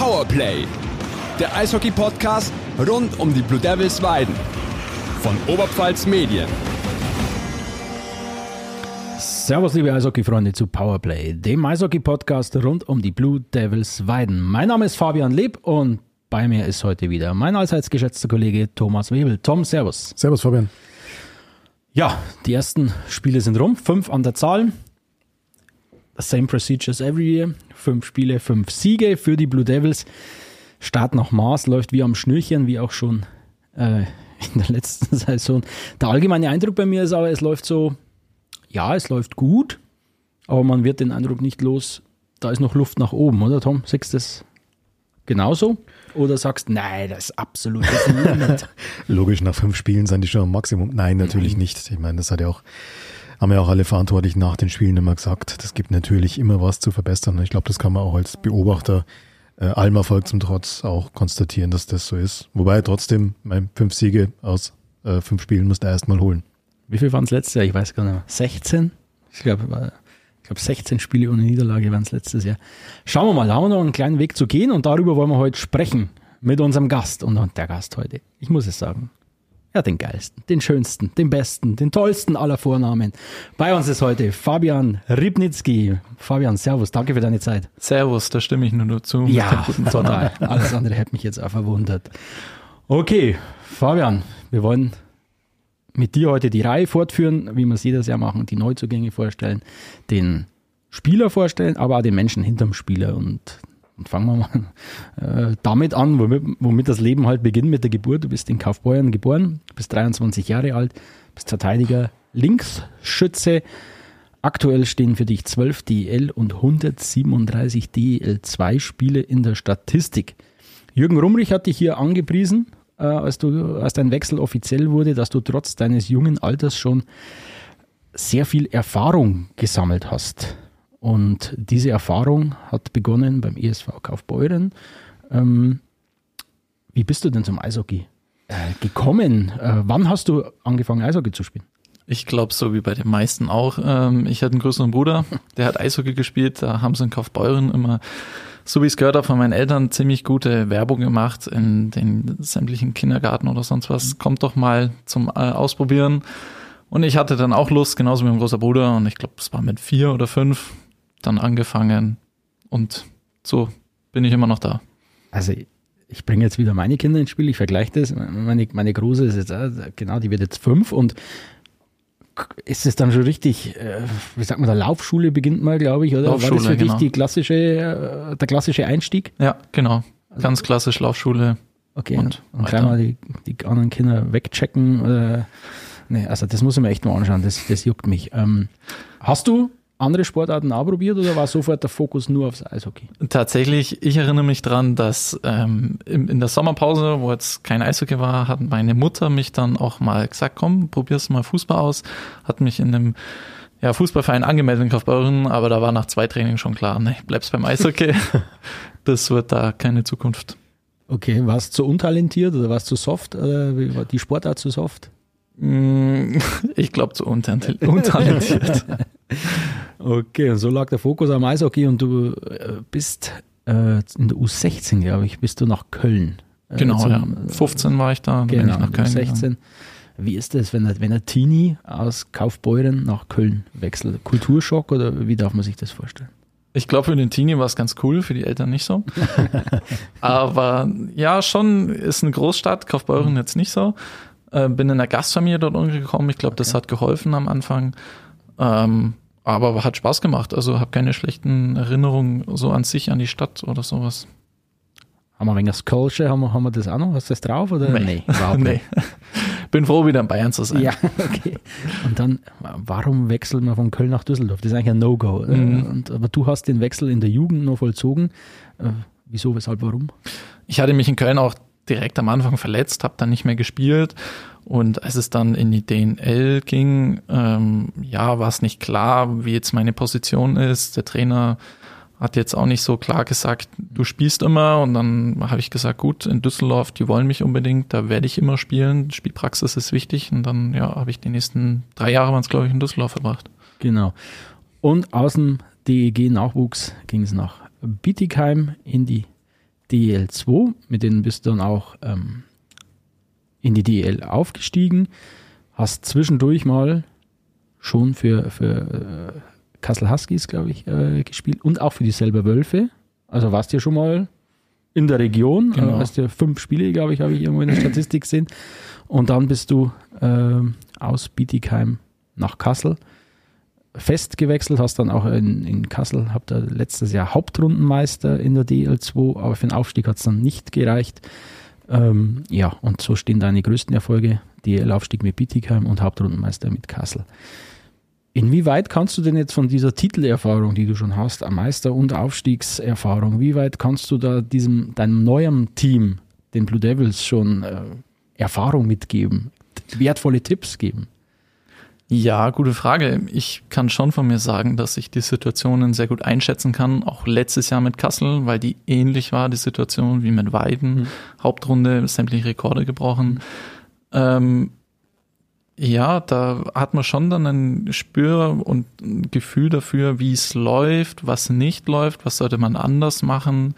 Powerplay, der Eishockey-Podcast rund um die Blue Devils Weiden von Oberpfalz Medien. Servus, liebe Eishockey-Freunde zu Powerplay, dem Eishockey-Podcast rund um die Blue Devils Weiden. Mein Name ist Fabian Leb und bei mir ist heute wieder mein allseits geschätzter Kollege Thomas Webel. Tom, Servus. Servus, Fabian. Ja, die ersten Spiele sind rum, fünf an der Zahl. Same procedures every year. Fünf Spiele, fünf Siege für die Blue Devils. Start nach Maß läuft wie am Schnürchen, wie auch schon äh, in der letzten Saison. Der allgemeine Eindruck bei mir ist aber, es läuft so, ja, es läuft gut, aber man wird den Eindruck nicht los, da ist noch Luft nach oben, oder Tom? Siehst du das genauso? Oder sagst, nein, das ist absolut das Limit. Logisch, nach fünf Spielen sind die schon am Maximum. Nein, natürlich Nein. nicht. Ich meine, das hat ja auch, haben ja auch alle Verantwortlichen nach den Spielen immer gesagt. Das gibt natürlich immer was zu verbessern. Ich glaube, das kann man auch als Beobachter äh, allem Erfolg zum Trotz auch konstatieren, dass das so ist. Wobei trotzdem, mein, fünf Siege aus äh, fünf Spielen musst du erst mal holen. Wie viel waren es letztes Jahr? Ich weiß gar nicht mehr. 16? Ich glaube, war- ich glaube 16 Spiele ohne Niederlage waren es letztes Jahr. Schauen wir mal, haben wir noch einen kleinen Weg zu gehen und darüber wollen wir heute sprechen mit unserem Gast. Und der Gast heute, ich muss es sagen, ja, den geilsten, den schönsten, den besten, den tollsten aller Vornamen. Bei uns ist heute Fabian Ribnitzki. Fabian, Servus, danke für deine Zeit. Servus, da stimme ich nur dazu. Ja, total. Alles andere hätte mich jetzt auch verwundert. Okay, Fabian, wir wollen mit dir heute die Reihe fortführen, wie wir es jedes Jahr machen, die Neuzugänge vorstellen, den Spieler vorstellen, aber auch den Menschen hinterm Spieler. Und, und fangen wir mal äh, damit an, womit, womit das Leben halt beginnt mit der Geburt. Du bist in Kaufbeuern geboren, bist 23 Jahre alt, bist Verteidiger, Linksschütze. Aktuell stehen für dich 12 DEL und 137 DEL2 Spiele in der Statistik. Jürgen Rumrich hat dich hier angepriesen, äh, als, du, als dein Wechsel offiziell wurde, dass du trotz deines jungen Alters schon sehr viel Erfahrung gesammelt hast. Und diese Erfahrung hat begonnen beim ESV Kaufbeuren. Ähm, wie bist du denn zum Eishockey äh, gekommen? Äh, wann hast du angefangen, Eishockey zu spielen? Ich glaube, so wie bei den meisten auch. Ähm, ich hatte einen größeren Bruder, der hat Eishockey gespielt. Da haben sie in Kaufbeuren immer, so wie ich es gehört habe von meinen Eltern, ziemlich gute Werbung gemacht in den sämtlichen Kindergarten oder sonst was. Kommt doch mal zum äh, Ausprobieren. Und ich hatte dann auch Lust, genauso wie mein großer Bruder. Und ich glaube, es war mit vier oder fünf dann angefangen. Und so bin ich immer noch da. Also ich bringe jetzt wieder meine Kinder ins Spiel, ich vergleiche das. Meine, meine Große ist jetzt, äh, genau, die wird jetzt fünf und ist es dann schon richtig, äh, wie sagt man, der Laufschule beginnt mal, glaube ich, oder? War das Laufschule, für dich genau. die klassische, äh, der klassische Einstieg? Ja, genau. Ganz klassisch Laufschule. Okay, Und und, gleich mal die, die anderen Kinder wegchecken. Oder, nee, also das muss ich mir echt mal anschauen, das, das juckt mich. Ähm, hast du andere Sportarten auch probiert oder war sofort der Fokus nur aufs Eishockey? Tatsächlich, ich erinnere mich dran, dass ähm, in, in der Sommerpause, wo jetzt kein Eishockey war, hat meine Mutter mich dann auch mal gesagt, komm, probierst mal Fußball aus. Hat mich in einem ja, Fußballverein angemeldet in Kaufbeuren, aber da war nach zwei Trainings schon klar, ne, bleibst beim Eishockey. das wird da keine Zukunft. Okay, warst du zu untalentiert oder warst du zu soft? Oder wie war die Sportart zu soft? Mm, Ich glaube zu untalent- untalentiert. Okay, und so lag der Fokus am Eishockey und du äh, bist äh, in der U16, glaube ich, bist du nach Köln. äh, genau, zum- ja. 15 war ich da, dann bin Genau, ich nach Köln. gegangen. U16. Wie ist das, wenn ein, wenn ein Teenie aus Kaufbeuren nach Köln wechselt? Kulturschock oder wie darf man sich das vorstellen? Ich glaube, für den Teenie war es ganz cool, für die Eltern nicht so. Aber ja, schon ist eine Großstadt, Kaufbeuren jetzt nicht so. Äh, bin in einer Gastfamilie dort umgekommen. Ich glaube, das hat geholfen am Anfang. Ähm, aber hat Spaß gemacht. Also habe keine schlechten Erinnerungen so an sich, an die Stadt oder sowas. Haben wir ein wenig das Kölsche, haben wir, haben wir das auch noch? Hast du das drauf? Oder? Nee. überhaupt Nee. nicht. Bin froh, wieder in Bayern zu sein. Ja, okay. Und dann, warum wechselt man von Köln nach Düsseldorf? Das ist eigentlich ein No-Go. Mhm. Aber du hast den Wechsel in der Jugend noch vollzogen. Äh, wieso, weshalb, warum? Ich hatte mich in Köln auch direkt am Anfang verletzt, habe dann nicht mehr gespielt. Und als es dann in die DNL ging, ähm, ja, war es nicht klar, wie jetzt meine Position ist. Der Trainer hat jetzt auch nicht so klar gesagt, du spielst immer. Und dann habe ich gesagt, gut, in Düsseldorf, die wollen mich unbedingt, da werde ich immer spielen. Spielpraxis ist wichtig. Und dann, ja, habe ich die nächsten drei Jahre, waren es, glaube ich, in Düsseldorf verbracht. Genau. Und aus dem DEG-Nachwuchs ging es nach Bietigheim in die DL2, mit denen bist du dann auch ähm, in die DL aufgestiegen, hast zwischendurch mal schon für, für äh, Kassel Huskies, glaube ich, äh, gespielt und auch für die selber Wölfe. Also warst du ja schon mal in der Region, Genau. äh, hast ja fünf Spiele, glaube ich, habe ich irgendwo in der Statistik gesehen. Und dann bist du ähm, aus Bietigheim nach Kassel fest gewechselt, hast dann auch in, in Kassel, habt ihr letztes Jahr Hauptrundenmeister in der DL2, aber für den Aufstieg hat es dann nicht gereicht. Ähm, ja, und so stehen deine größten Erfolge, DL-Aufstieg mit Bietigheim und Hauptrundenmeister mit Kassel. Inwieweit kannst du denn jetzt von dieser Titelerfahrung, die du schon hast, Meister- und Aufstiegserfahrung, wie weit kannst du da diesem, deinem neuen Team, den Blue Devils, schon äh, Erfahrung mitgeben, wertvolle Tipps geben? Ja, gute Frage. Ich kann schon von mir sagen, dass ich die Situationen sehr gut einschätzen kann. Auch letztes Jahr mit Kassel, weil die ähnlich war, die Situation wie mit Weiden. Mhm. Hauptrunde, sämtliche Rekorde gebrochen. Ähm, ja, da hat man schon dann ein Spür und ein Gefühl dafür, wie es läuft, was nicht läuft, was sollte man anders machen.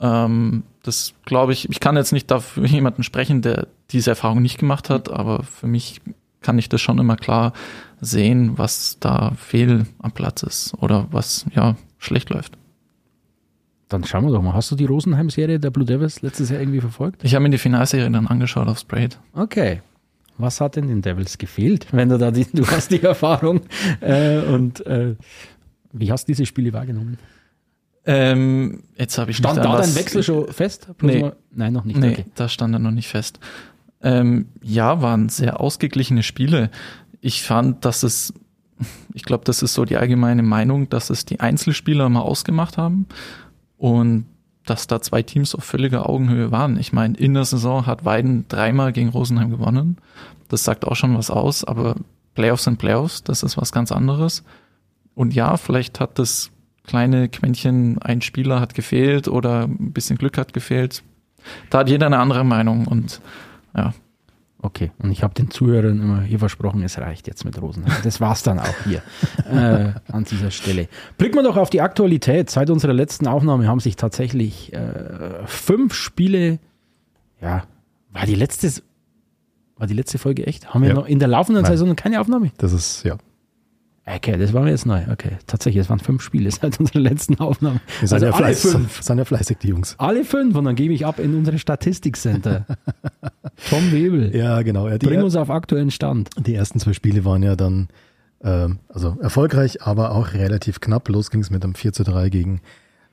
Ähm, das glaube ich, ich kann jetzt nicht dafür jemanden sprechen, der diese Erfahrung nicht gemacht hat, aber für mich kann ich das schon immer klar sehen, was da fehl am Platz ist oder was ja schlecht läuft. Dann schauen wir doch mal. Hast du die Rosenheim-Serie der Blue Devils letztes Jahr irgendwie verfolgt? Ich habe mir die Finalserie dann angeschaut auf Sprayed. Okay. Was hat denn den Devils gefehlt, wenn du da die, du hast die Erfahrung äh, und äh, wie hast du diese Spiele wahrgenommen? Ähm, jetzt habe ich Stand da dein Wechsel schon fest? Nee. Nein, noch nicht. Nee, Okay. da stand er noch nicht fest. Ähm, ja, waren sehr ausgeglichene Spiele. Ich fand, dass es, ich glaube, das ist so die allgemeine Meinung, dass es die Einzelspieler mal ausgemacht haben und dass da zwei Teams auf völliger Augenhöhe waren. Ich meine, in der Saison hat Weiden dreimal gegen Rosenheim gewonnen. Das sagt auch schon was aus, aber Playoffs sind Playoffs, das ist was ganz anderes. Und ja, vielleicht hat das kleine Quäntchen, ein Spieler hat gefehlt oder ein bisschen Glück hat gefehlt. Da hat jeder eine andere Meinung und ja, Okay, und ich habe den Zuhörern immer hier versprochen, es reicht jetzt mit Rosenheim. Das war's dann auch hier äh, an dieser Stelle. Blicken wir doch auf die Aktualität. Seit unserer letzten Aufnahme haben sich tatsächlich äh, fünf Spiele, ja, war die letzte, war die letzte Folge echt? Haben wir Ja. noch in der laufenden Nein. Saison keine Aufnahme? Das ist, ja. Okay, das war mir jetzt neu. Okay, tatsächlich, es waren fünf Spiele seit unserer letzten Aufnahme. Wir sind, Also ja alle fleißig, fünf. sind ja fleißig, die Jungs. Alle fünf und dann gebe ich ab in unsere Statistikcenter. Tom Webel, Ja, genau. Ja, bring uns auf aktuellen Stand. die ersten zwei Spiele waren ja dann ähm, also erfolgreich, aber auch relativ knapp. Los ging es mit einem 4 zu 3 gegen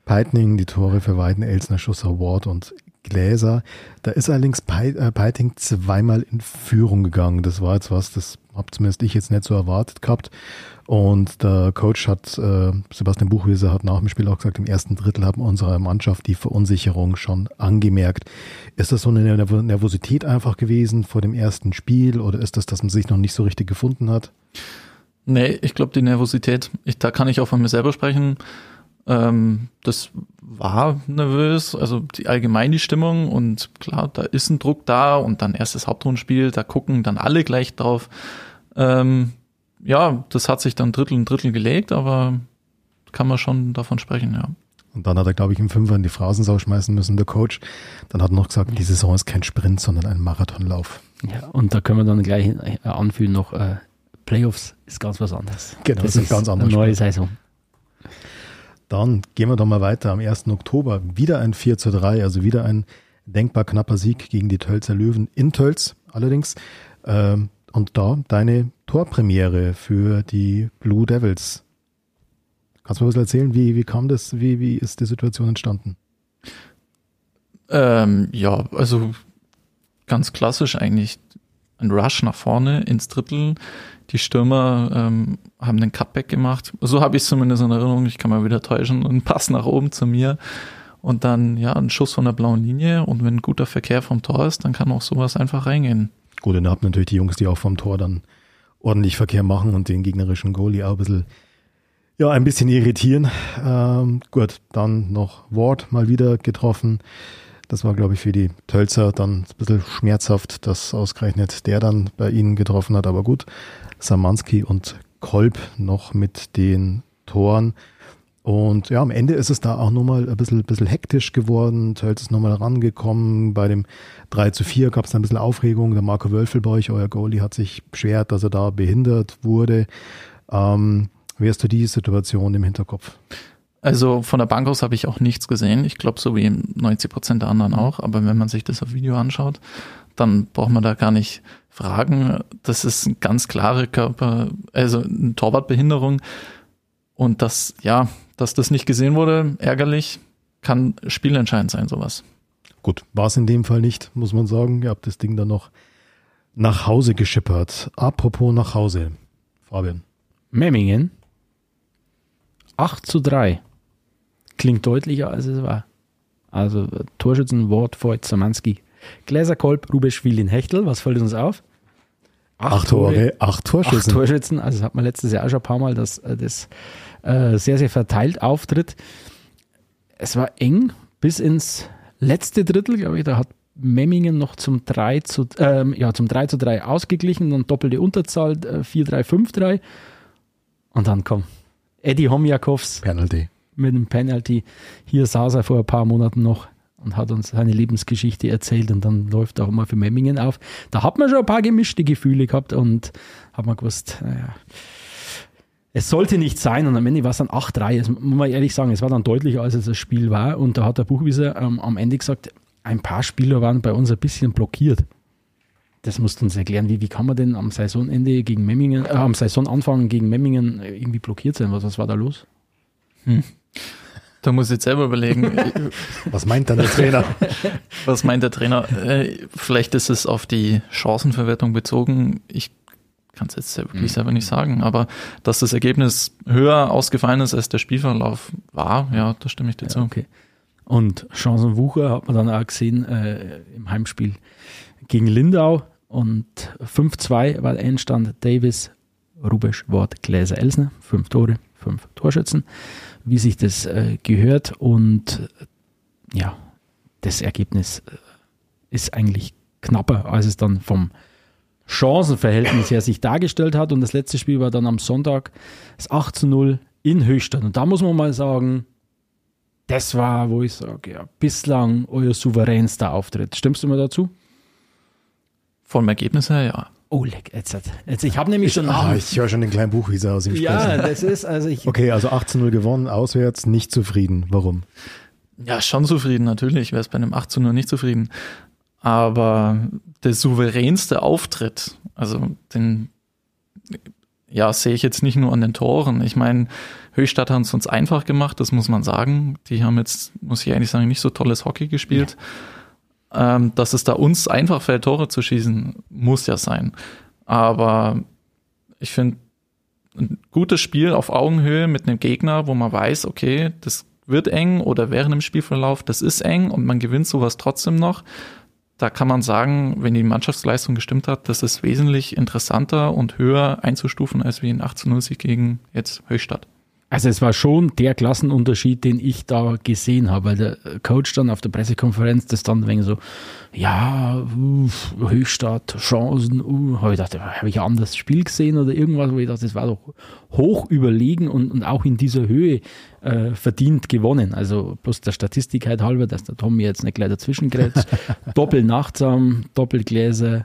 Peitning, die Tore für Weiden, Elsner, Schusser, Ward und Gläser. Da ist allerdings äh, Peiting zweimal in Führung gegangen. Das war jetzt was, das habe zumindest ich jetzt nicht so erwartet gehabt. Und der Coach hat, äh, Sebastian Buchwieser hat nach dem Spiel auch gesagt, im ersten Drittel haben unsere Mannschaft die Verunsicherung schon angemerkt. Ist das so eine Nerv- Nervosität einfach gewesen vor dem ersten Spiel oder ist das, dass man sich noch nicht so richtig gefunden hat? Nee, ich glaube, die Nervosität, ich, da kann ich auch von mir selber sprechen. Ähm, das war nervös, also die allgemein die Stimmung und klar, da ist ein Druck da und dann erstes Hauptrundenspiel, da gucken dann alle gleich drauf. Ähm, ja, das hat sich dann Drittel und Drittel gelegt, aber kann man schon davon sprechen, ja. Und dann hat er, glaube ich, im Fünfer in die Phrasensau schmeißen müssen, der Coach. Dann hat er noch gesagt, die Saison ist kein Sprint, sondern ein Marathonlauf. Ja, und da können wir dann gleich äh, anfühlen noch, äh, Playoffs ist ganz was anderes. Genau, das ist ein ganz anderer Eine neue. Saison. Dann gehen wir doch mal weiter. Am 1. Oktober wieder ein 4 zu 3, also wieder ein denkbar knapper Sieg gegen die Tölzer Löwen in Tölz allerdings. Ähm, und da deine Torpremiere für die Blue Devils. Kannst du mal was erzählen? Wie, wie kam das? Wie, wie ist die Situation entstanden? Ähm, ja, also ganz klassisch eigentlich ein Rush nach vorne ins Drittel. Die Stürmer ähm, haben den Cutback gemacht. So habe ich es zumindest in Erinnerung. Ich kann mal wieder täuschen. Ein Pass nach oben zu mir. Und dann, ja, ein Schuss von der blauen Linie. Und wenn guter Verkehr vom Tor ist, dann kann auch sowas einfach reingehen. Gut, und ihr habt natürlich die Jungs, die auch vom Tor dann ordentlich Verkehr machen und den gegnerischen Goalie auch ein bisschen, ja, ein bisschen irritieren. Ähm, gut, dann noch Ward mal wieder getroffen. Das war, glaube ich, für die Tölzer dann ein bisschen schmerzhaft, dass ausgerechnet der dann bei ihnen getroffen hat. Aber gut, Samanski und Kolb noch mit den Toren. Und ja, am Ende ist es da auch nochmal ein bisschen, bisschen hektisch geworden. Tölz ist nochmal rangekommen. Bei dem 3 zu 4 gab es ein bisschen Aufregung. Der Marco Wölfel bei euch, euer Goalie, hat sich beschwert, dass er da behindert wurde. Ähm, wie hast du die Situation im Hinterkopf? Also von der Bank aus habe ich auch nichts gesehen. Ich glaube, so wie 90 Prozent der anderen auch. Aber wenn man sich das auf Video anschaut, dann braucht man da gar nicht fragen. Das ist eine ganz klare Körper, also eine Torwartbehinderung. Und das, ja, dass das nicht gesehen wurde, ärgerlich, kann spielentscheidend sein, sowas. Gut, war es in dem Fall nicht, muss man sagen. Ihr habt das Ding dann noch nach Hause geschippert. Apropos nach Hause. Fabian. Memmingen 8 zu 3. Klingt deutlicher, als es war. Also Torschützenwort vor Zamanski. Gläserkolb, Rubeschwil Hechtel, was fällt uns auf? Acht, Tore, acht Torschützen. Acht Torschützen, also das hat man letztes Jahr auch schon ein paar Mal, dass äh, das äh, sehr, sehr verteilt auftritt. Es war eng bis ins letzte Drittel, glaube ich, da hat Memmingen noch zum 3 zu, ähm, ja, zum 3 zu 3 ausgeglichen, dann doppelte Unterzahl, äh, 4-3, 5-3. Und dann kommt Eddie Homjakovs. Penalty. Mit einem Penalty. Hier saß er vor ein paar Monaten noch und hat uns seine Lebensgeschichte erzählt und dann läuft auch immer für Memmingen auf. Da hat man schon ein paar gemischte Gefühle gehabt und hat man gewusst, naja, es sollte nicht sein und am Ende war es dann 8-3. Das muss man ehrlich sagen, es war dann deutlicher, als es das Spiel war und da hat der Buchwieser ähm, am Ende gesagt, ein paar Spieler waren bei uns ein bisschen blockiert. Das musst du uns erklären, wie, wie kann man denn am Saisonende gegen Memmingen, äh, am Saisonanfang gegen Memmingen irgendwie blockiert sein? Was, was war da los? Hm. Da muss ich jetzt selber überlegen. Was meint dann der Trainer? Was meint der Trainer? Äh, vielleicht ist es auf die Chancenverwertung bezogen. Ich kann es jetzt wirklich mhm. selber nicht sagen, aber dass das Ergebnis höher ausgefallen ist, als der Spielverlauf war, ja, da stimme ich dir ja, zu. Okay. Und Chancenwucher hat man dann auch gesehen äh, im Heimspiel gegen Lindau und 5-2 war der Endstand. Davis, Rubesch, Wort, Gläser, Elsner, fünf Tore, fünf Torschützen wie sich das äh, gehört. Und ja, das Ergebnis äh, ist eigentlich knapper, als es dann vom Chancenverhältnis her sich dargestellt hat. Und das letzte Spiel war dann am Sonntag das 8 zu 0 in Höchstadt. Und da muss man mal sagen, das war, wo ich sage, ja, bislang euer souveränster Auftritt. Stimmst du mir dazu? Vom Ergebnis her, ja. Oh, leck, jetzt, jetzt ich habe nämlich schon. Ah, ich höre schon den kleinen Buchwieser aus ihm sprechen. Ja, das ist also ich. Okay, also 18-0 gewonnen, auswärts, nicht zufrieden. Warum? Ja, schon zufrieden, natürlich. Wäre es bei einem 18-0 nicht zufrieden. Aber der souveränste Auftritt, also den, ja, sehe ich jetzt nicht nur an den Toren. Ich meine, Höchstadt hat es uns einfach gemacht, das muss man sagen. Die haben jetzt, muss ich eigentlich sagen, nicht so tolles Hockey gespielt. Ja ähm, dass es da uns einfach fällt, Tore zu schießen, muss ja sein. Aber ich finde, ein gutes Spiel auf Augenhöhe mit einem Gegner, wo man weiß, okay, das wird eng oder während dem Spielverlauf, das ist eng und man gewinnt sowas trotzdem noch. Da kann man sagen, wenn die Mannschaftsleistung gestimmt hat, das ist wesentlich interessanter und höher einzustufen als wie ein 18-0-Sieg gegen jetzt Höchstadt. Also es war schon der Klassenunterschied, den ich da gesehen habe, weil der Coach dann auf der Pressekonferenz das dann wegen so, ja, uh, Höchstadt, Chancen, uh, habe ich gedacht, habe ich ein anderes Spiel gesehen oder irgendwas, wo ich dachte, das war doch hoch überlegen und, und auch in dieser Höhe äh, verdient gewonnen. Also bloß der Statistik halt halber, dass der Tommy jetzt nicht gleich dazwischen grätscht. Doppelnachtsam, Doppelgläser,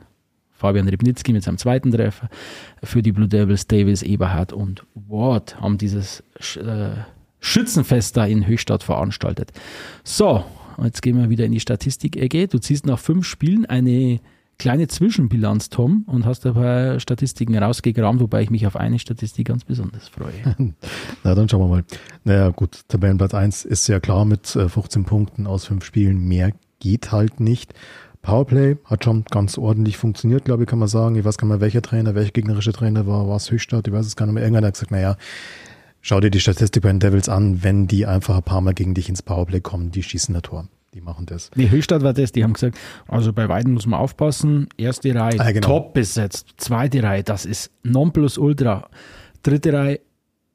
Fabian Ribnitzki mit seinem zweiten Treffer. Für die Blue Devils Davis, Eberhard und Ward haben dieses äh, Schützenfest da in Höchstadt veranstaltet. So, jetzt gehen wir wieder in die Statistik-Ecke. Du ziehst nach fünf Spielen eine kleine Zwischenbilanz, Tom, und hast ein paar Statistiken rausgegraben, wobei ich mich auf eine Statistik ganz besonders freue. Na, dann schauen wir mal. Naja, gut, Tabellenplatz 1 ist sehr klar mit 15 äh, Punkten aus fünf Spielen. Mehr geht halt nicht. Powerplay hat schon ganz ordentlich funktioniert, glaube ich, kann man sagen. Ich weiß gar nicht mehr, welcher Trainer, welcher gegnerische Trainer war, war es Höchstadt, ich weiß es gar nicht mehr. Irgendwann hat gesagt, naja, schau dir die Statistik bei den Devils an, wenn die einfach ein paar Mal gegen dich ins Powerplay kommen, die schießen ein Tor. Die machen das. Nee, Höchstadt war das, die haben gesagt, also bei Weiden muss man aufpassen. Erste Reihe ah, genau. top besetzt. Zweite Reihe, das ist Nonplus Ultra. Dritte Reihe,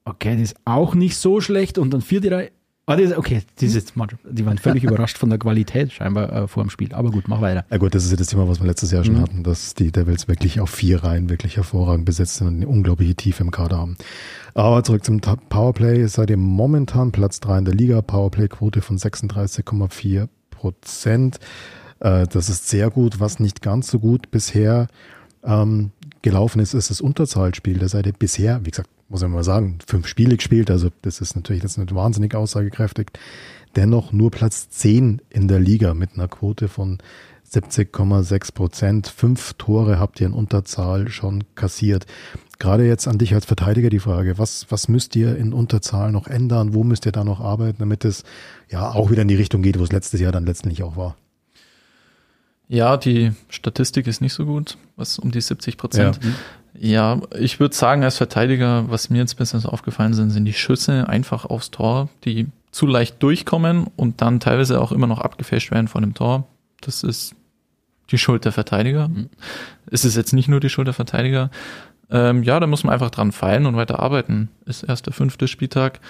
okay, das ist auch nicht so schlecht. Und dann vierte Reihe, Ah, das, okay, diese, die waren völlig überrascht von der Qualität scheinbar äh, vor dem Spiel. Aber gut, mach weiter. Ja gut, das ist ja das Thema, was wir letztes Jahr schon mhm. hatten, dass die Devils wirklich auf vier Reihen wirklich hervorragend besetzt sind und eine unglaubliche Tiefe im Kader haben. Aber zurück zum Powerplay. Seid ihr momentan Platz drei in der Liga. Powerplay-Quote von 36,4 Prozent. Äh, das ist sehr gut. Was nicht ganz so gut bisher ähm, gelaufen ist, ist das Unterzahlspiel. Da seid ihr bisher, wie gesagt, muss man mal sagen, fünf Spiele gespielt, also das ist natürlich jetzt nicht wahnsinnig aussagekräftig. Dennoch nur Platz 10 in der Liga mit einer Quote von 70,6 Prozent. Fünf Tore habt ihr in Unterzahl schon kassiert. Gerade jetzt an dich als Verteidiger die Frage, was, was müsst ihr in Unterzahl noch ändern? Wo müsst ihr da noch arbeiten, damit es ja auch wieder in die Richtung geht, wo es letztes Jahr dann letztendlich auch war? Ja, die Statistik ist nicht so gut, was um die 70 Prozent. Ja. Ja, ich würde sagen, als Verteidiger, was mir jetzt besonders aufgefallen sind, sind die Schüsse einfach aufs Tor, die zu leicht durchkommen und dann teilweise auch immer noch abgefälscht werden von dem Tor. Das ist die Schuld der Verteidiger. Mhm. Es ist jetzt nicht nur die Schuld der Verteidiger. Ähm, ja, da muss man einfach dran feilen und weiter arbeiten. Ist erst der fünfte Spieltag.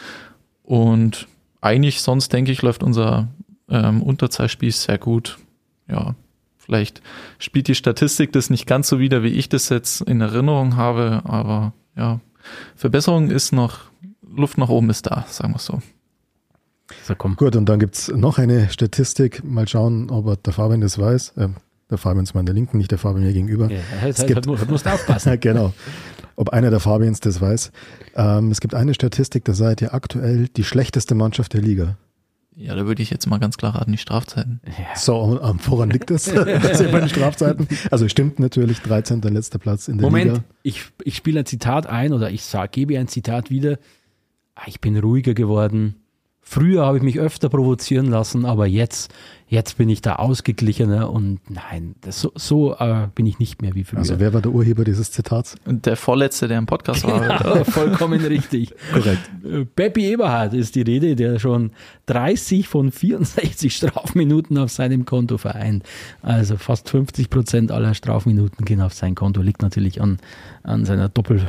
Und eigentlich sonst, denke ich, läuft unser ähm, Unterzahlspiel sehr gut. Ja, Vielleicht spielt die Statistik das nicht ganz so wieder, wie ich das jetzt in Erinnerung habe, aber ja, Verbesserung ist noch, Luft nach oben ist da, sagen wir es so. So, komm. Gut, und dann gibt es noch eine Statistik. Mal schauen, ob der Fabian das weiß. Ähm, der Fabian ist mal an der Linken, nicht der Fabian mir gegenüber. Ja, halt, es gibt, halt, musst aufpassen. genau. Ob einer der Fabians das weiß. Ähm, es gibt eine Statistik, da seid ihr aktuell die schlechteste Mannschaft der Liga. Ja, da würde ich jetzt mal ganz klar raten, die Strafzeiten. Ja. So, ähm, woran liegt das? das bei den Strafzeiten? Also stimmt natürlich, 13. letzter Platz in der Moment, Liga. Moment, ich, ich spiele ein Zitat ein oder ich sag, gebe ein Zitat wieder. Ah, ich bin ruhiger geworden. Früher habe ich mich öfter provozieren lassen, aber jetzt Jetzt bin ich da ausgeglichener und nein, das, so, so äh, bin ich nicht mehr wie früher. Also wer war der Urheber dieses Zitats? Der Vorletzte, der im Podcast war. Genau, vollkommen richtig. Korrekt. Peppi Eberhardt ist die Rede, der schon 30 von 64 Strafminuten auf seinem Konto vereint. Also fast 50 Prozent aller Strafminuten gehen auf sein Konto. Liegt natürlich an, an seiner Doppel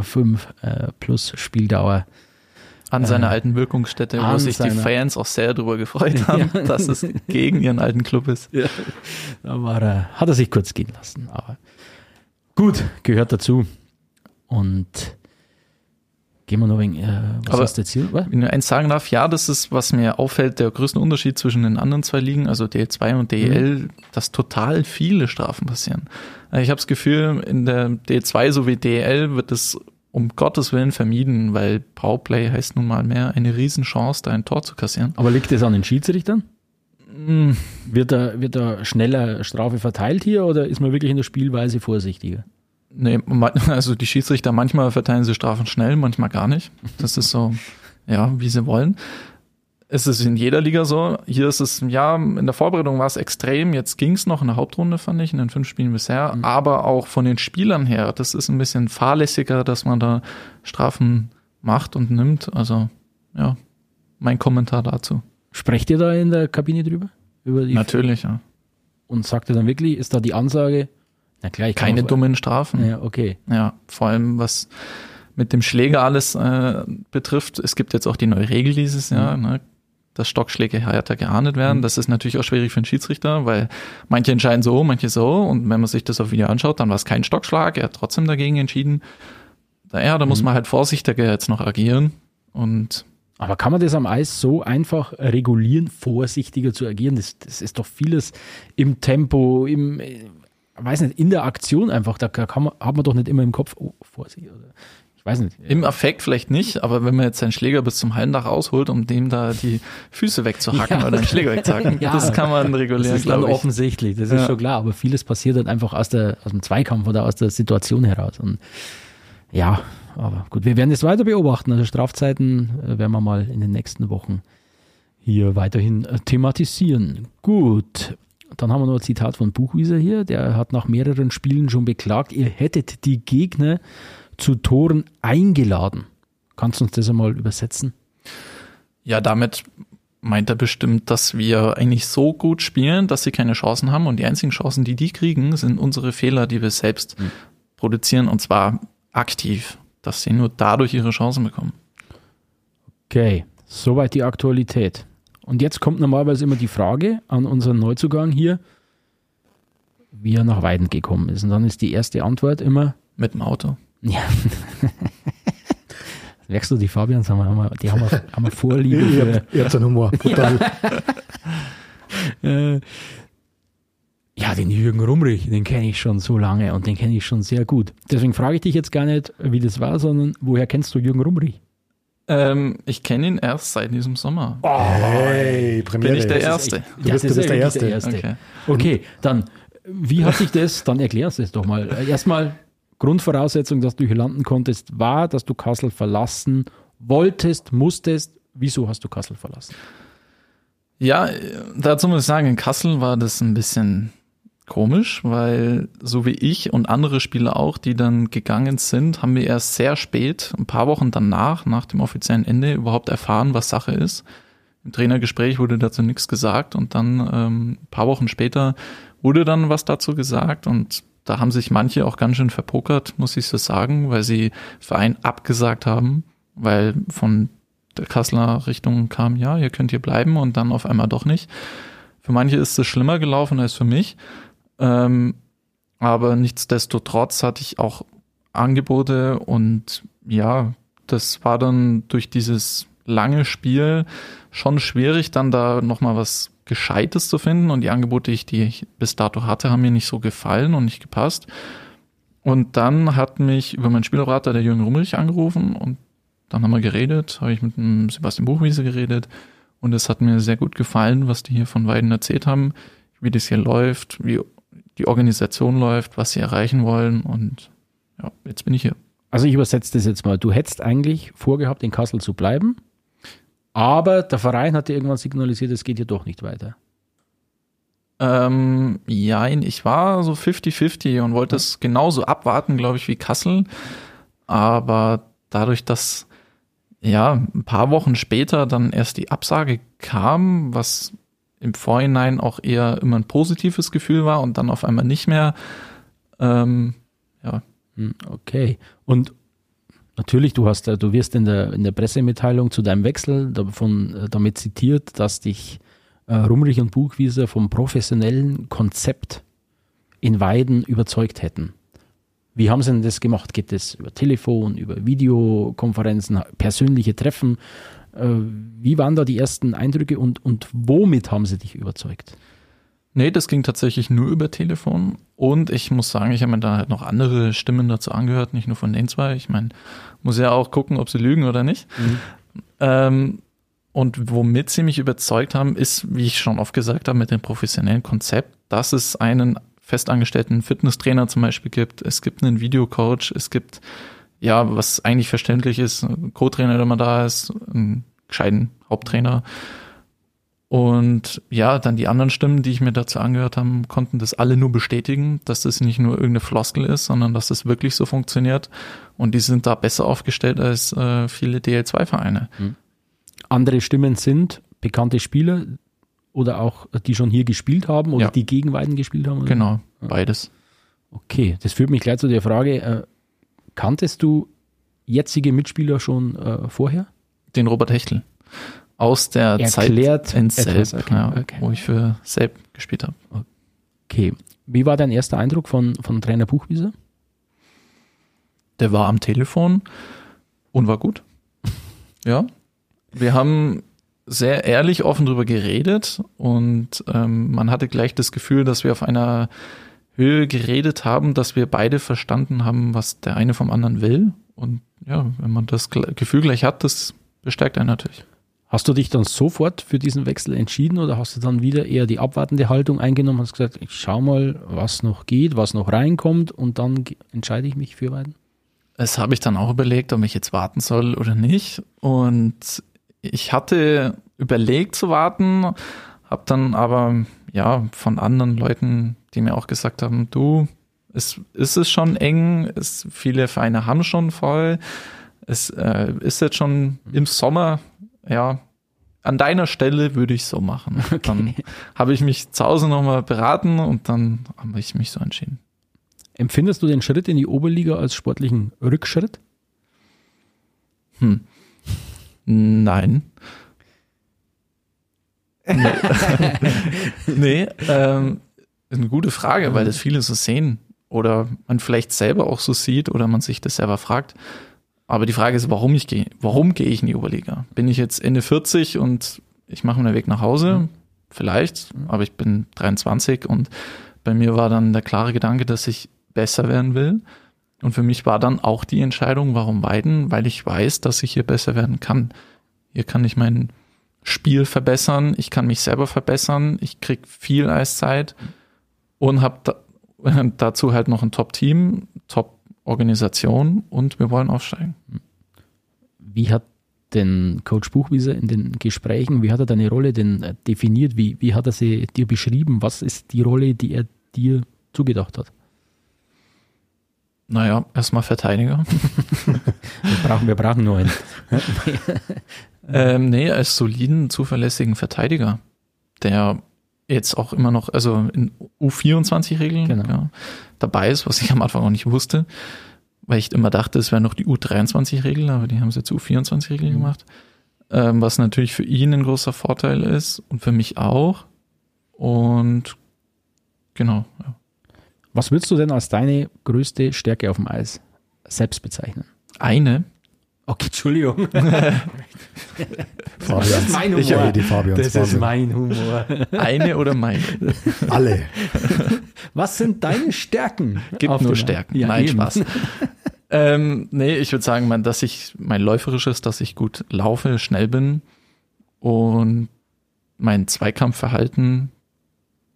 5 äh, plus Spieldauer. An seiner äh, alten Wirkungsstätte, wo sich die Fans auch sehr darüber gefreut haben, ja. dass es gegen ihren alten Club ist. Ja. Da war er, hat er sich kurz gehen lassen. Aber gut, gehört dazu. Und gehen wir noch wegen, äh, was Aber hast du jetzt hier? Was? Wenn ich eins sagen darf, ja, das ist, was mir auffällt, der größte Unterschied zwischen den anderen zwei Ligen, also DL2 und DEL, mhm. dass total viele Strafen passieren. Ich habe das Gefühl, in der DL2 sowie DEL wird es um Gottes Willen vermieden, weil Powerplay heißt nun mal mehr eine Riesenchance, da ein Tor zu kassieren. Aber liegt das an den Schiedsrichtern? Mm. Wird da, wird da schneller Strafe verteilt hier oder ist man wirklich in der Spielweise vorsichtiger? Nee, also die Schiedsrichter manchmal verteilen sie Strafen schnell, manchmal gar nicht. Das ist so, ja, wie sie wollen es ist in jeder Liga so. Hier ist es, ja, in der Vorbereitung war es extrem. Jetzt ging es noch in der Hauptrunde, fand ich, in den fünf Spielen bisher. Mhm. Aber auch von den Spielern her, das ist ein bisschen fahrlässiger, dass man da Strafen macht und nimmt. Also, ja, mein Kommentar dazu. Sprecht ihr da in der Kabine drüber? Über die Natürlich, ja. Und sagt ihr dann wirklich, ist da die Ansage, na klar, ich Keine dummen Strafen. Ja, okay. Ja, vor allem was mit dem Schläger alles äh, betrifft. Es gibt jetzt auch die neue Regel dieses Jahr. Mhm. Ne? Dass Stockschläge härter geahndet werden. Mhm. Das ist natürlich auch schwierig für einen Schiedsrichter, weil manche entscheiden so, manche so. Und wenn man sich das auf Video anschaut, dann war es kein Stockschlag. Er hat trotzdem dagegen entschieden. Ja, da mhm. muss man halt vorsichtiger jetzt noch agieren. Und aber kann man das am Eis so einfach regulieren, vorsichtiger zu agieren? Das, das ist doch vieles im Tempo, im, äh, weiß nicht, in der Aktion einfach. Da kann man, hat man doch nicht immer im Kopf, oh, Vorsicht. Oder ich weiß nicht. Im Affekt vielleicht nicht, aber wenn man jetzt seinen Schläger bis zum Hallendach rausholt, um dem da die Füße wegzuhacken ja. oder den Schläger wegzuhacken, ja, das kann man regulieren, Das ist dann offensichtlich, das ist schon klar, aber vieles passiert dann einfach aus, der, aus dem Zweikampf oder aus der Situation heraus. Und ja, aber gut, wir werden es weiter beobachten. Also Strafzeiten äh, werden wir mal in den nächsten Wochen hier weiterhin äh, thematisieren. Gut, dann haben wir noch ein Zitat von Buchwieser hier. Der hat nach mehreren Spielen schon beklagt, ihr hättet die Gegner zu Toren eingeladen. Kannst du uns das einmal übersetzen? Ja, damit meint er bestimmt, dass wir eigentlich so gut spielen, dass sie keine Chancen haben und die einzigen Chancen, die die kriegen, sind unsere Fehler, die wir selbst mhm. produzieren und zwar aktiv, dass sie nur dadurch ihre Chancen bekommen. Okay, Soweit die Aktualität. Und jetzt kommt normalerweise immer die Frage an unseren Neuzugang hier, wie er nach Weiden gekommen ist. Und dann ist die erste Antwort immer, Mit dem Auto. Ja. Merkst du, die Fabians haben wir, haben die haben wir, haben wir Vorliebe Ihr für, habt, ihr habt einen Humor. Brutal. Äh, ja, den Jürgen Rumrich, den kenne ich schon so lange und den kenne ich schon sehr gut. Deswegen frage ich dich jetzt gar nicht, wie das war, sondern woher kennst du Jürgen Rumrich? Ähm, ich kenne ihn erst seit diesem Sommer. Hey, Premiere. Bin ich der Das ist Erste? echt- Du bist, du bist der wirklich Erste. Okay. Okay, dann, wie hat sich das, dann erklärst du es doch mal. Erstmal, Grundvoraussetzung, dass du hier landen konntest, war, dass du Kassel verlassen wolltest, musstest. Wieso hast du Kassel verlassen? Ja, dazu muss ich sagen, in Kassel war das ein bisschen komisch, weil so wie ich und andere Spieler auch, die dann gegangen sind, haben wir erst sehr spät, ein paar Wochen danach, nach dem offiziellen Ende, überhaupt erfahren, was Sache ist. Im Trainergespräch wurde dazu nichts gesagt und dann ähm, ein paar Wochen später wurde dann was dazu gesagt und da haben sich manche auch ganz schön verpokert, muss ich so sagen, weil sie Verein abgesagt haben, weil von der Kasseler Richtung kam, ja, ihr könnt hier bleiben und dann auf einmal doch nicht. Für manche ist es schlimmer gelaufen als für mich. Ähm, aber nichtsdestotrotz hatte ich auch Angebote und ja, das war dann durch dieses lange Spiel schon schwierig, dann da nochmal was Gescheites zu finden. Und die Angebote, die ich bis dato hatte, haben mir nicht so gefallen und nicht gepasst. Und dann hat mich über meinen Spielberater der Jürgen Rummelich angerufen und dann haben wir geredet, habe ich mit dem Sebastian Buchwiese geredet und es hat mir sehr gut gefallen, was die hier von Weiden erzählt haben, wie das hier läuft, wie die Organisation läuft, was sie erreichen wollen und ja, jetzt bin ich hier. Also ich übersetze das jetzt mal. Du hättest eigentlich vorgehabt, in Kassel zu bleiben, aber der Verein hat dir irgendwann signalisiert, es geht hier doch nicht weiter. Ähm, ja, ich war so 50-50 und wollte es genauso abwarten, glaube ich, wie Kassel. Aber dadurch, dass ja ein paar Wochen später dann erst die Absage kam, was im Vorhinein auch eher immer ein positives Gefühl war und dann auf einmal nicht mehr, ähm, ja, Hm, Okay. Und natürlich, du hast, äh, du wirst in der, in der Pressemitteilung zu deinem Wechsel davon, äh, damit zitiert, dass dich äh, Rumrich und Buchwieser vom professionellen Konzept in Weiden überzeugt hätten. Wie haben sie denn das gemacht? Geht das über Telefon, über Videokonferenzen, persönliche Treffen? Äh, Wie waren da die ersten Eindrücke und, und womit haben sie dich überzeugt? Nee, das ging tatsächlich nur über Telefon. Und ich muss sagen, ich habe mir da halt noch andere Stimmen dazu angehört, nicht nur von den zwei. Ich meine, muss ja auch gucken, ob sie lügen oder nicht. Ähm, und womit sie mich überzeugt haben, ist, wie ich schon oft gesagt habe, mit dem professionellen Konzept, dass es einen festangestellten Fitnesstrainer zum Beispiel gibt. Es gibt einen Videocoach. Es gibt, ja, was eigentlich verständlich ist, Co-Trainer, der mal da ist, einen gescheiten Haupttrainer. Und ja, dann die anderen Stimmen, die ich mir dazu angehört habe, konnten das alle nur bestätigen, dass das nicht nur irgendeine Floskel ist, sondern dass das wirklich so funktioniert. Und die sind da besser aufgestellt als äh, viele DL2-Vereine. Andere Stimmen sind bekannte Spieler oder auch die schon hier gespielt haben oder Ja. die gegen Weiden gespielt haben? Oder? Genau, beides. Okay, das führt mich gleich zu der Frage, äh, kanntest du jetzige Mitspieler schon äh, vorher? Den Robert Hechtel. Aus der Erklärt Zeit in Selb, okay, ja, okay. wo ich für Selb gespielt habe. Okay. Wie war dein erster Eindruck von, von Trainer Buchwieser? Der war am Telefon und war gut. Ja. Wir haben sehr ehrlich offen drüber geredet und ähm, man hatte gleich das Gefühl, dass wir auf einer Höhe geredet haben, dass wir beide verstanden haben, was der eine vom anderen will. Und ja, wenn man das Gefühl gleich hat, das bestärkt einen natürlich. Hast du dich dann sofort für diesen Wechsel entschieden oder hast du dann wieder eher die abwartende Haltung eingenommen und hast gesagt, ich schau mal, was noch geht, was noch reinkommt und dann entscheide ich mich für Weiden? Es habe ich dann auch überlegt, ob ich jetzt warten soll oder nicht. Und ich hatte überlegt zu warten, habe dann aber ja von anderen Leuten, die mir auch gesagt haben, du, es ist es schon eng, es, viele Vereine haben schon voll, es äh, ist jetzt schon im Sommer, ja, an deiner Stelle würde ich so machen. Dann habe ich mich zu Hause nochmal beraten und dann habe ich mich so entschieden. Empfindest du den Schritt in die Oberliga als sportlichen Rückschritt? Hm. Nein. Nee, nee ähm, ist eine gute Frage, weil das viele so sehen oder man vielleicht selber auch so sieht oder man sich das selber fragt. Aber die Frage ist, warum ich gehe. Warum gehe ich in die Oberliga? Bin ich jetzt Ende 40 und ich mache meinen Weg nach Hause? Vielleicht, aber ich bin 23 und bei mir war dann der klare Gedanke, dass ich besser werden will. Und für mich war dann auch die Entscheidung, warum Weiden? Weil ich weiß, dass ich hier besser werden kann. Hier kann ich mein Spiel verbessern, ich kann mich selber verbessern, ich krieg viel Eiszeit und habe da, dazu halt noch ein Top-Team, Top-Organisation und wir wollen aufsteigen. Wie hat denn Coach Buchwieser in den Gesprächen, wie hat er deine Rolle denn äh, definiert? Wie, wie hat er sie dir beschrieben? Was ist die Rolle, die er dir zugedacht hat? Naja, erstmal Verteidiger. wir, brauchen, wir brauchen nur einen. ähm, nee, als soliden, zuverlässigen Verteidiger, der jetzt auch immer noch, also in U24-Regeln genau. ja, dabei ist, was ich am Anfang auch nicht wusste, weil ich immer dachte, es wäre noch die U23-Regel, aber die haben es jetzt U24-Regel mhm. gemacht, ähm, was natürlich für ihn ein großer Vorteil ist und für mich auch. Und genau, ja. Was würdest du denn als deine größte Stärke auf dem Eis selbst bezeichnen? Eine. Okay, Entschuldigung. das ist mein Humor. Ich die Fabians das ist mein Humor. Eine oder meine? Alle. Was sind deine Stärken? Gibt nur Stärken. Ja, Nein, eben. Spaß. ähm, nee, ich würde sagen, mein, dass ich mein läuferisches, dass ich gut laufe, schnell bin und mein Zweikampfverhalten,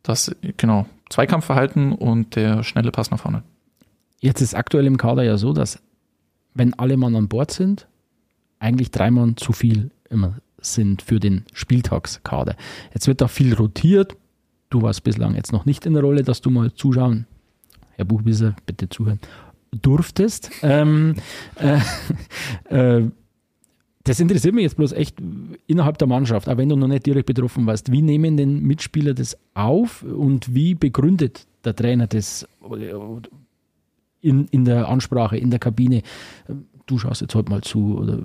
das genau Zweikampfverhalten und der schnelle Pass nach vorne. Jetzt ist aktuell im Kader ja so, dass wenn alle Mann an Bord sind, eigentlich drei Mann zu viel immer sind für den Spieltagskader. Jetzt wird da viel rotiert. Du warst bislang jetzt noch nicht in der Rolle, dass du mal zuschauen, Herr Buchwieser, bitte zuhören, durftest. Ähm, äh, äh, das interessiert mich jetzt bloß echt innerhalb der Mannschaft, auch wenn du noch nicht direkt betroffen warst. Wie nehmen denn Mitspieler das auf und wie begründet der Trainer das in, in der Ansprache, in der Kabine? Du schaust jetzt heute mal zu oder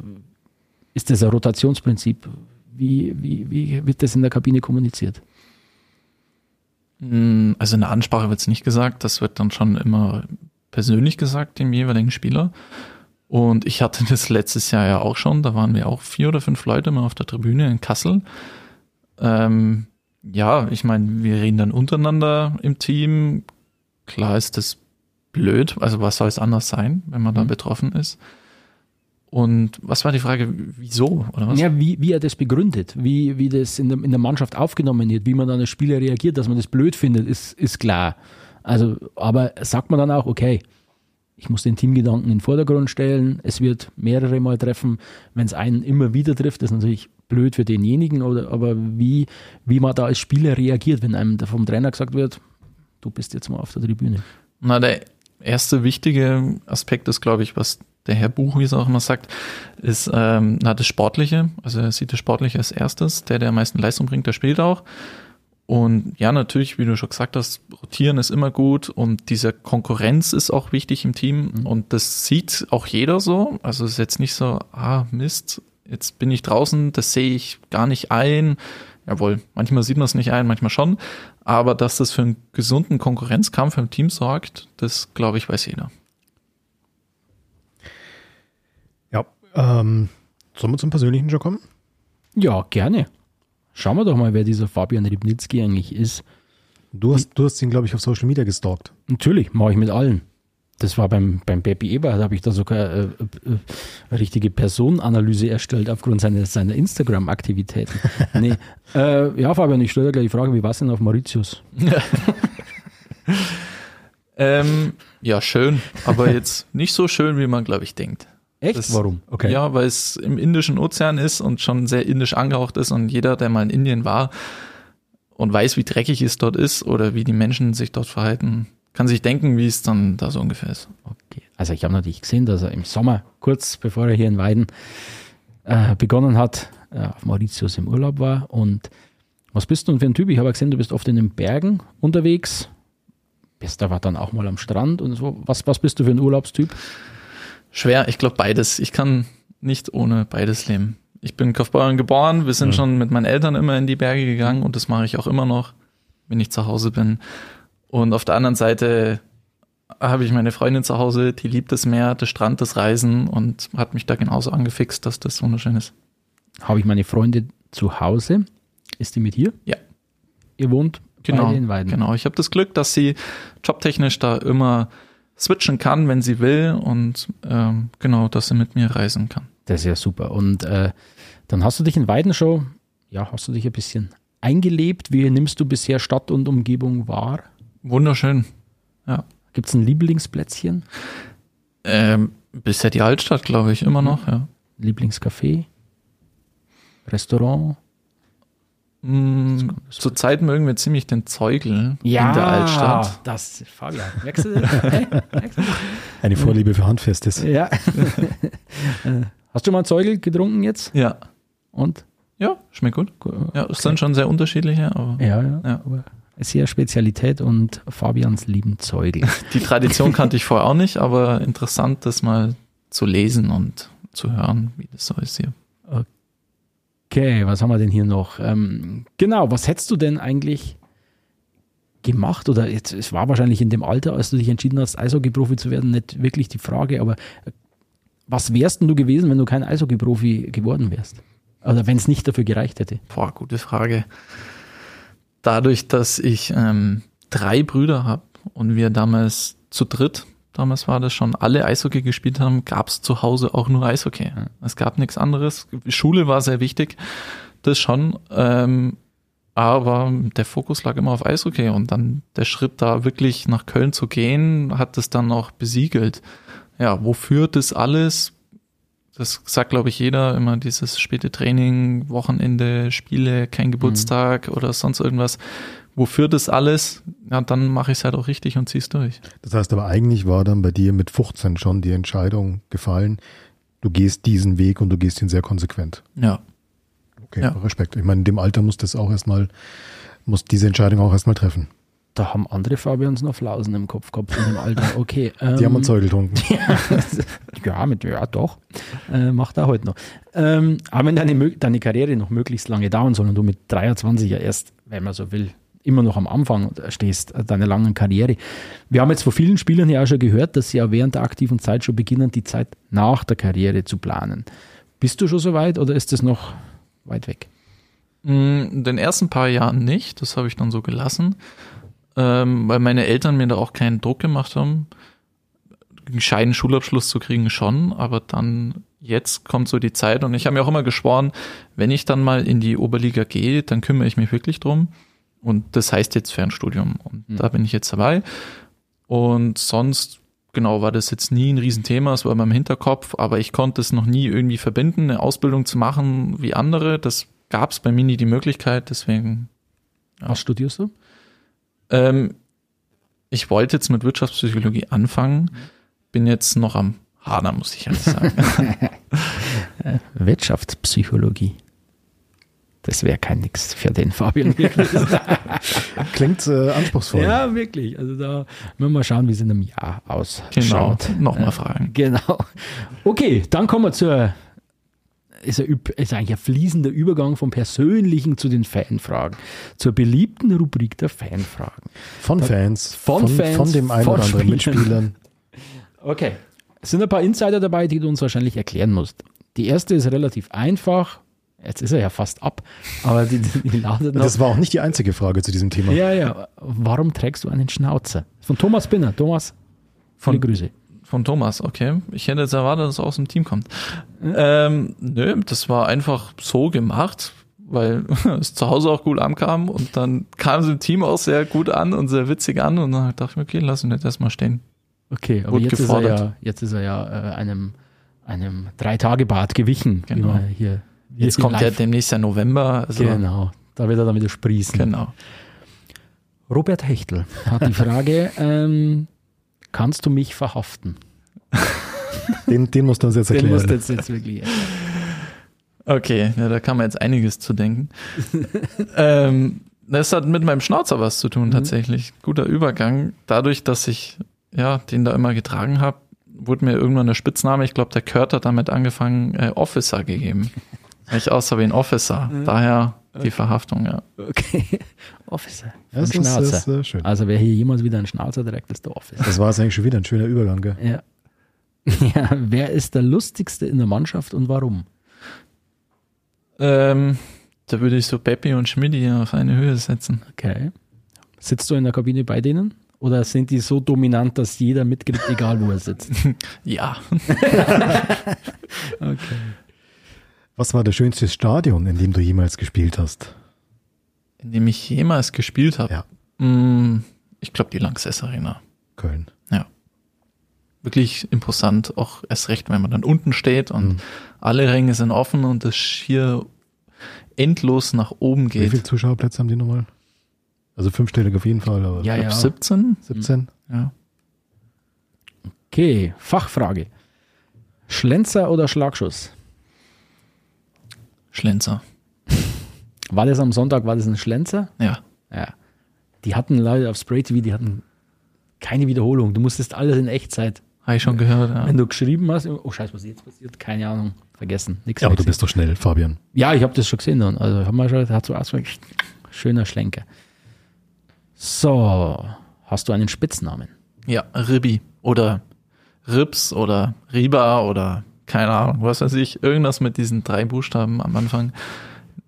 ist das ein Rotationsprinzip? Wie, wie, wie wird das in der Kabine kommuniziert? Hm, also in der Ansprache wird es nicht gesagt, das wird dann schon immer persönlich gesagt dem jeweiligen Spieler. Und ich hatte das letztes Jahr ja auch schon, da waren wir auch vier oder fünf Leute mal auf der Tribüne in Kassel. Ähm, ja, ich meine, wir reden dann untereinander im Team. Klar ist das blöd, also was soll es anders sein, wenn man mhm. da betroffen ist? Und was war die Frage, wieso? Oder was? Ja, wie, wie er das begründet, wie, wie das in der, in der Mannschaft aufgenommen wird, wie man dann als Spieler reagiert, dass man das blöd findet, ist, ist klar. Also, aber sagt man dann auch, okay, ich muss den Teamgedanken in den Vordergrund stellen. Es wird mehrere Mal treffen. Wenn es einen immer wieder trifft, ist natürlich blöd für denjenigen, oder, aber wie, wie man da als Spieler reagiert, wenn einem vom Trainer gesagt wird, du bist jetzt mal auf der Tribüne. Na, der erste wichtige Aspekt ist, glaube ich, was der Herr Buch, wie es auch immer sagt, ist ähm, na, das Sportliche. Also er sieht das Sportliche als erstes. Der, der am meisten Leistung bringt, der spielt auch. Und ja, natürlich, wie du schon gesagt hast, rotieren ist immer gut und diese Konkurrenz ist auch wichtig im Team mhm. und das sieht auch jeder so. Also es ist jetzt nicht so, ah Mist, jetzt bin ich draußen, das sehe ich gar nicht ein. Jawohl, manchmal sieht man es nicht ein, manchmal schon. Aber dass das für einen gesunden Konkurrenzkampf im Team sorgt, das glaube ich weiß jeder. Ja, ähm, sollen wir zum Persönlichen schon kommen? Ja, gerne. Schauen wir doch mal, wer dieser Fabian Ribnitzki eigentlich ist. Du hast, du hast ihn, glaube ich, auf Social Media gestalkt. Natürlich, mache ich mit allen. Das war beim, beim Baby Eber, da habe ich da sogar äh, äh, eine richtige Personenanalyse erstellt aufgrund seiner, seiner Instagram-Aktivitäten. nee. äh, ja, Fabian, ich stelle dir gleich die Frage, wie war es denn auf Mauritius? ähm, ja, schön, aber jetzt nicht so schön, wie man, glaube ich, denkt. Echt? Das, Warum? Okay. Ja, weil es im Indischen Ozean ist und schon sehr indisch angehaucht ist und jeder, der mal in Indien war und weiß, wie dreckig es dort ist oder wie die Menschen sich dort verhalten, kann sich denken, wie es dann da so ungefähr ist. Okay. Also ich habe natürlich gesehen, dass er im Sommer, kurz bevor er hier in Weiden äh, begonnen hat, äh, auf Mauritius im Urlaub war. Und was bist du denn für ein Typ? Ich habe gesehen, du bist oft in den Bergen unterwegs. Bist aber dann auch mal am Strand und so. Was, was bist du für ein Urlaubstyp? Schwer, ich glaube beides. Ich kann nicht ohne beides leben. Ich bin in Kaufbeuren geboren, wir sind Ja. schon mit meinen Eltern immer in die Berge gegangen und das mache ich auch immer noch, wenn ich zu Hause bin. Und auf der anderen Seite habe ich meine Freundin zu Hause, die liebt das Meer, das Strand, das Reisen und hat mich da genauso angefixt, dass das wunderschön ist. Habe ich meine Freunde zu Hause? Ist die mit hier? Ja. Ihr wohnt Genau, in Weiden? genau. Ich habe das Glück, dass sie jobtechnisch da immer switchen kann, wenn sie will und ähm, genau, dass sie mit mir reisen kann. Das ist ja super. Und äh, dann hast du dich in Weiden schon, ja, hast du dich ein bisschen eingelebt. Wie nimmst du bisher Stadt und Umgebung wahr? Wunderschön. Gibt es ein Lieblingsplätzchen? Ähm, bisher die Altstadt, glaube ich, immer noch, ja. Lieblingscafé? Restaurant? Mm, Zurzeit mögen wir ziemlich den Zeugel in der Altstadt. das, Fabian, das? Eine Vorliebe für Handfestes. ja. Hast du mal einen Zeugel getrunken jetzt? Ja. Und? Ja, schmeckt gut. Ja, es sind schon sehr unterschiedliche, aber Ja, ja. Ja. Aber sehr Spezialität und Fabians lieben Zeugel. die Tradition kannte ich vorher auch nicht, aber interessant, das mal zu lesen und zu hören, wie das so ist hier. Okay, was haben wir denn hier noch? Ähm, genau, was hättest du denn eigentlich gemacht? Oder jetzt, es war wahrscheinlich in dem Alter, als du dich entschieden hast, Eishockey-Profi zu werden, nicht wirklich die Frage, aber äh, was wärst denn du gewesen, wenn du kein Eishockey-Profi geworden wärst? Oder wenn es nicht dafür gereicht hätte? Boah, gute Frage. Dadurch, dass ich ähm, drei Brüder habe und wir damals zu dritt, damals war das schon, alle Eishockey gespielt haben, gab es zu Hause auch nur Eishockey. Es gab nichts anderes. Schule war sehr wichtig, das schon. Ähm, aber der Fokus lag immer auf Eishockey und dann der Schritt da wirklich nach Köln zu gehen, hat das dann auch besiegelt. Ja, wofür das alles? Das sagt, glaube ich, jeder immer dieses späte Training, Wochenende, Spiele, kein Geburtstag oder sonst irgendwas. Wofür das alles? Ja, dann mache ich es halt auch richtig und zieh's durch. Das heißt aber eigentlich war dann bei dir mit 15 schon die Entscheidung gefallen, du gehst diesen Weg und du gehst ihn sehr konsequent. Ja. Okay, Ja. Respekt. Ich meine, in dem Alter muss das auch erstmal, muss diese Entscheidung auch erstmal treffen. Da haben andere Fabians noch Flausen im Kopf gehabt in dem Alter. Okay. Die haben ähm, einen Zeug getrunken. ja, mit, ja, doch. Äh, macht er heute noch. Ähm, aber wenn deine, deine Karriere noch möglichst lange dauern soll und du mit 23 ja erst, wenn man so will, immer noch am Anfang stehst äh, deiner langen Karriere. Wir haben jetzt von vielen Spielern ja auch schon gehört, dass sie ja während der aktiven Zeit schon beginnen, die Zeit nach der Karriere zu planen. Bist du schon so weit oder ist das noch weit weg? Mm, In den ersten paar Jahren nicht, das habe ich dann so gelassen, ähm, weil meine Eltern mir da auch keinen Druck gemacht haben. Einen gescheiten Schulabschluss zu kriegen schon, aber dann jetzt kommt so die Zeit und ich habe mir auch immer geschworen, wenn ich dann mal in die Oberliga gehe, dann kümmere ich mich wirklich drum. Und das heißt jetzt Fernstudium. Und Mhm. da bin ich jetzt dabei. Und sonst, genau, war das jetzt nie ein Riesenthema, es war in meinem Hinterkopf, aber ich konnte es noch nie irgendwie verbinden, eine Ausbildung zu machen wie andere. Das gab es bei mir nie die Möglichkeit, deswegen. Ja. Was studierst du? Ähm, ich wollte jetzt mit Wirtschaftspsychologie anfangen, bin jetzt noch am Hadern, muss ich ehrlich sagen. Wirtschaftspsychologie. Das wäre kein Nix für den Fabian. Klingt äh, anspruchsvoll. Ja, wirklich. Also da müssen wir schauen, wie es in einem Jahr ausschaut. genau, nochmal Ja. fragen. Genau. Okay, dann kommen wir zur. Ist, ein, ist eigentlich ein fließender Übergang vom Persönlichen zu den Fanfragen. Zur beliebten Rubrik der Fanfragen. Von Fans, Von von, Fans, von dem einen von oder anderen Spielern. Mitspielern. Okay. Es sind ein paar Insider dabei, die du uns wahrscheinlich erklären musst. Die erste ist relativ einfach. Jetzt ist er ja fast ab, aber die, die, die lautet noch. Das war auch nicht die einzige Frage zu diesem Thema. ja, ja. Warum trägst du einen Schnauzer? Von Thomas Binner. Thomas, viele Von, Grüße. Von Thomas, okay. Ich hätte jetzt erwartet, dass es aus dem Team kommt. Ähm, nö, das war einfach so gemacht, weil es zu Hause auch gut ankam und dann kam es im Team auch sehr gut an und sehr witzig an und dann dachte ich mir, okay, lass ihn jetzt erstmal stehen. Okay, aber Gut jetzt ist, er gefordert. ja, jetzt ist er ja äh, einem, einem Drei-Tage-Bad gewichen. Genau. hier, Jetzt kommt ja demnächst ja November. Also, Genau, da wird er dann wieder sprießen. genau. Robert Hechtel hat die Frage, ähm, kannst du mich verhaften? Den, den musst du uns jetzt Den erklären. musst du jetzt, jetzt wirklich erklären. Okay, ja, da kann man jetzt einiges zu denken. ähm, das hat mit meinem Schnauzer was zu tun, tatsächlich. Guter Übergang. Dadurch, dass ich ja den da immer getragen habe, wurde mir irgendwann der Spitzname, ich glaube, der Kurt hat damit angefangen, äh, Officer gegeben. Ich aussah wie ein Officer. Daher die Verhaftung, ja. Okay. Officer. Von Das ist, Schnauzer. das ist äh, schön. Also wer hier jemals wieder einen Schnauzer trägt, ist der Officer. Das war jetzt eigentlich schon wieder ein schöner Übergang. Gell? Ja. ja. Wer ist der lustigste in der Mannschaft und warum? Ähm, da würde ich so Peppi und Schmidti auf eine Höhe setzen. Okay. Sitzt du in der Kabine bei denen? Oder sind die so dominant, dass jeder mitkriegt, egal wo er sitzt? Ja. Okay. Was war das schönste Stadion, in dem du jemals gespielt hast? In dem ich jemals gespielt habe. Ja. Mm, Ich glaube, die Lanxess Arena. Köln. Wirklich imposant, auch erst recht, wenn man dann unten steht und Mhm. alle Ränge sind offen und es schier endlos nach oben Wie geht. viele Zuschauerplätze haben die nochmal? Also fünfstellig auf jeden Fall, aber Ja, Ich ja. glaub, 17? 17? Ja. Okay, Fachfrage. Schlenzer oder Schlagschuss? Schlenzer. War das am Sonntag, war das ein Schlenzer? Ja. Ja. Die hatten leider auf Spray TV, die hatten keine Wiederholung. Du musstest alles in Echtzeit. Habe ich schon gehört. Ja. Wenn du geschrieben hast, oh scheiße, was ist jetzt passiert? Keine Ahnung. Vergessen. Nix Ja, aber du bist doch schnell, Fabian. Ja, ich habe das schon gesehen dann. Also haben wir schon, hat so ausgemacht. Schöner Schlenker. So, hast du einen Spitznamen? Ja, Ribi oder Rips oder Riba oder keine Ahnung, was weiß ich. Irgendwas mit diesen drei Buchstaben am Anfang.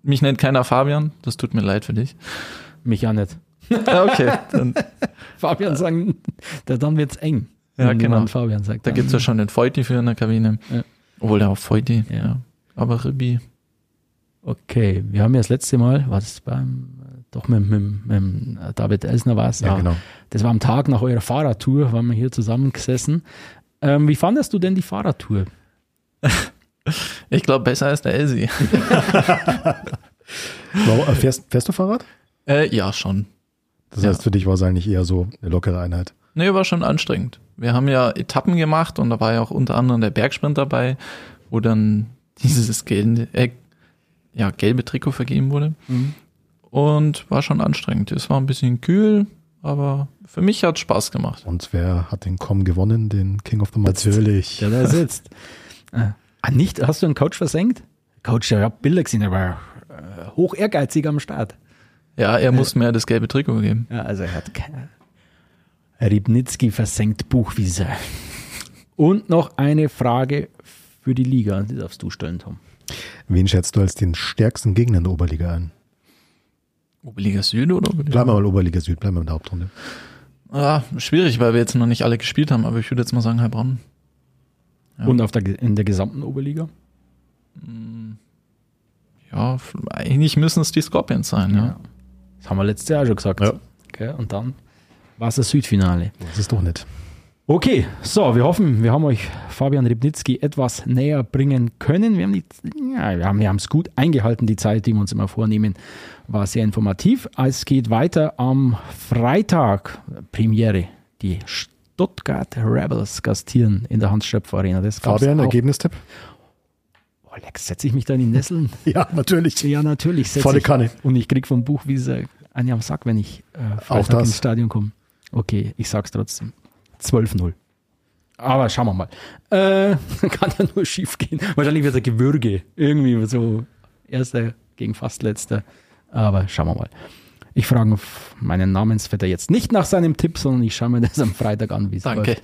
Mich nennt keiner Fabian, das tut mir leid für dich. Mich ja nicht. Ja, okay, dann, Fabian sagen, da dann wird's eng. Ja, genau. Fabian sagt. da dann- gibt's ja schon den Feuti für in der Kabine. Ja. Obwohl der auch Feuti, Ja. ja. Aber Ribi, Okay, wir haben ja das letzte Mal, war das beim, doch mit, mit, mit David Elsner war es, Ja, genau. das war am Tag nach eurer Fahrradtour, waren wir hier zusammengesessen. Ähm, wie fandest du denn die Fahrradtour? ich glaube besser als der Elsi. Warum, äh, fährst, fährst du Fahrrad? äh, ja, schon. Das Ja. heißt, für dich war es eigentlich eher so eine lockere Einheit. Nee, war schon anstrengend. Wir haben ja Etappen gemacht und da war ja auch unter anderem der Bergsprint dabei, wo dann dieses gelbe, äh, ja, gelbe Trikot vergeben wurde. Und war schon anstrengend. Es war ein bisschen kühl, aber für mich hat Spaß gemacht. Und wer hat den Com gewonnen? Den King of the Mountain? Natürlich. Der da sitzt. Ah, nicht, hast du einen Coach versenkt? Coach, der hat Bilder gesehen, der war äh, hoch ehrgeizig am Start. Ja, er muss mir das gelbe Trikot geben. Ja, also er hat keine. Ribnitzki versenkt Buchwiese. Und noch eine Frage für die Liga, die darfst du stellen, Tom. Wen schätzt du als den stärksten Gegner in der Oberliga ein? Oberliga Süd oder Oberliga? Bleiben wir mal Oberliga Süd, bleiben wir in der Hauptrunde. Ah, schwierig, weil wir jetzt noch nicht alle gespielt haben, aber ich würde jetzt mal sagen Heilbronn. Ja. Und auf der, in der gesamten Oberliga? Ja, f- eigentlich müssen es die Scorpions sein, ja. Das haben wir letztes Jahr schon gesagt. Ja. Okay, und dann war es das Südfinale. Das ist doch nicht. Okay, so, wir hoffen, wir haben euch Fabian Ribnitzki etwas näher bringen können. Wir haben die, ja, wir haben wir haben es gut eingehalten, die Zeit, die wir uns immer vornehmen, war sehr informativ. Es geht weiter am Freitag, Premiere, die Stuttgart Rebels gastieren in der Hans-Stöpfer Arena. Das gab's Fabian. Ergebnistipp? Oh, Lex, setze ich mich da in die Nesseln? Ja, natürlich. ja, natürlich. Volle ich. Kanne. Und ich krieg vom Buch wie eine am Sack, wenn ich äh, Freitag das. ins Stadion komme. Okay, ich sag's trotzdem. 12-0. Aber schauen wir mal. Äh, kann ja nur schief gehen. Wahrscheinlich wird er Gewürge. Irgendwie so erster gegen fast letzter. Aber schauen wir mal. Ich frage meinen Namensvetter jetzt nicht nach seinem Tipp, sondern ich schaue mir das am Freitag an, wie es Danke.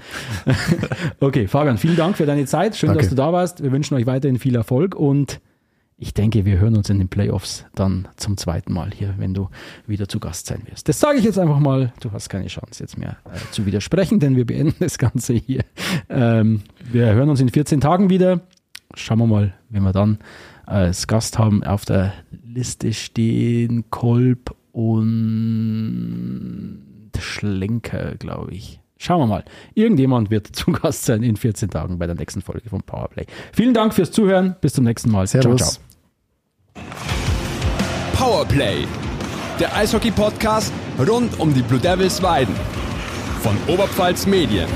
läuft. Okay, Fabian, vielen Dank für deine Zeit. Schön, Danke. dass du da warst. Wir wünschen euch weiterhin viel Erfolg und ich denke, wir hören uns in den Playoffs dann zum zweiten Mal hier, wenn du wieder zu Gast sein wirst. Das sage ich jetzt einfach mal. Du hast keine Chance jetzt mehr äh, zu widersprechen, denn wir beenden das Ganze hier. Ähm, wir hören uns in 14 Tagen wieder. Schauen wir mal, wenn wir dann äh, als Gast haben. Auf der Liste stehen Kolb und Schlenker, glaube ich. Schauen wir mal. Irgendjemand wird zu Gast sein in 14 Tagen bei der nächsten Folge von Powerplay. Vielen Dank fürs Zuhören. Bis zum nächsten Mal. Servus. Ciao, ciao. Powerplay, der Eishockey-Podcast rund um die Blue Devils Weiden von Oberpfalz Medien.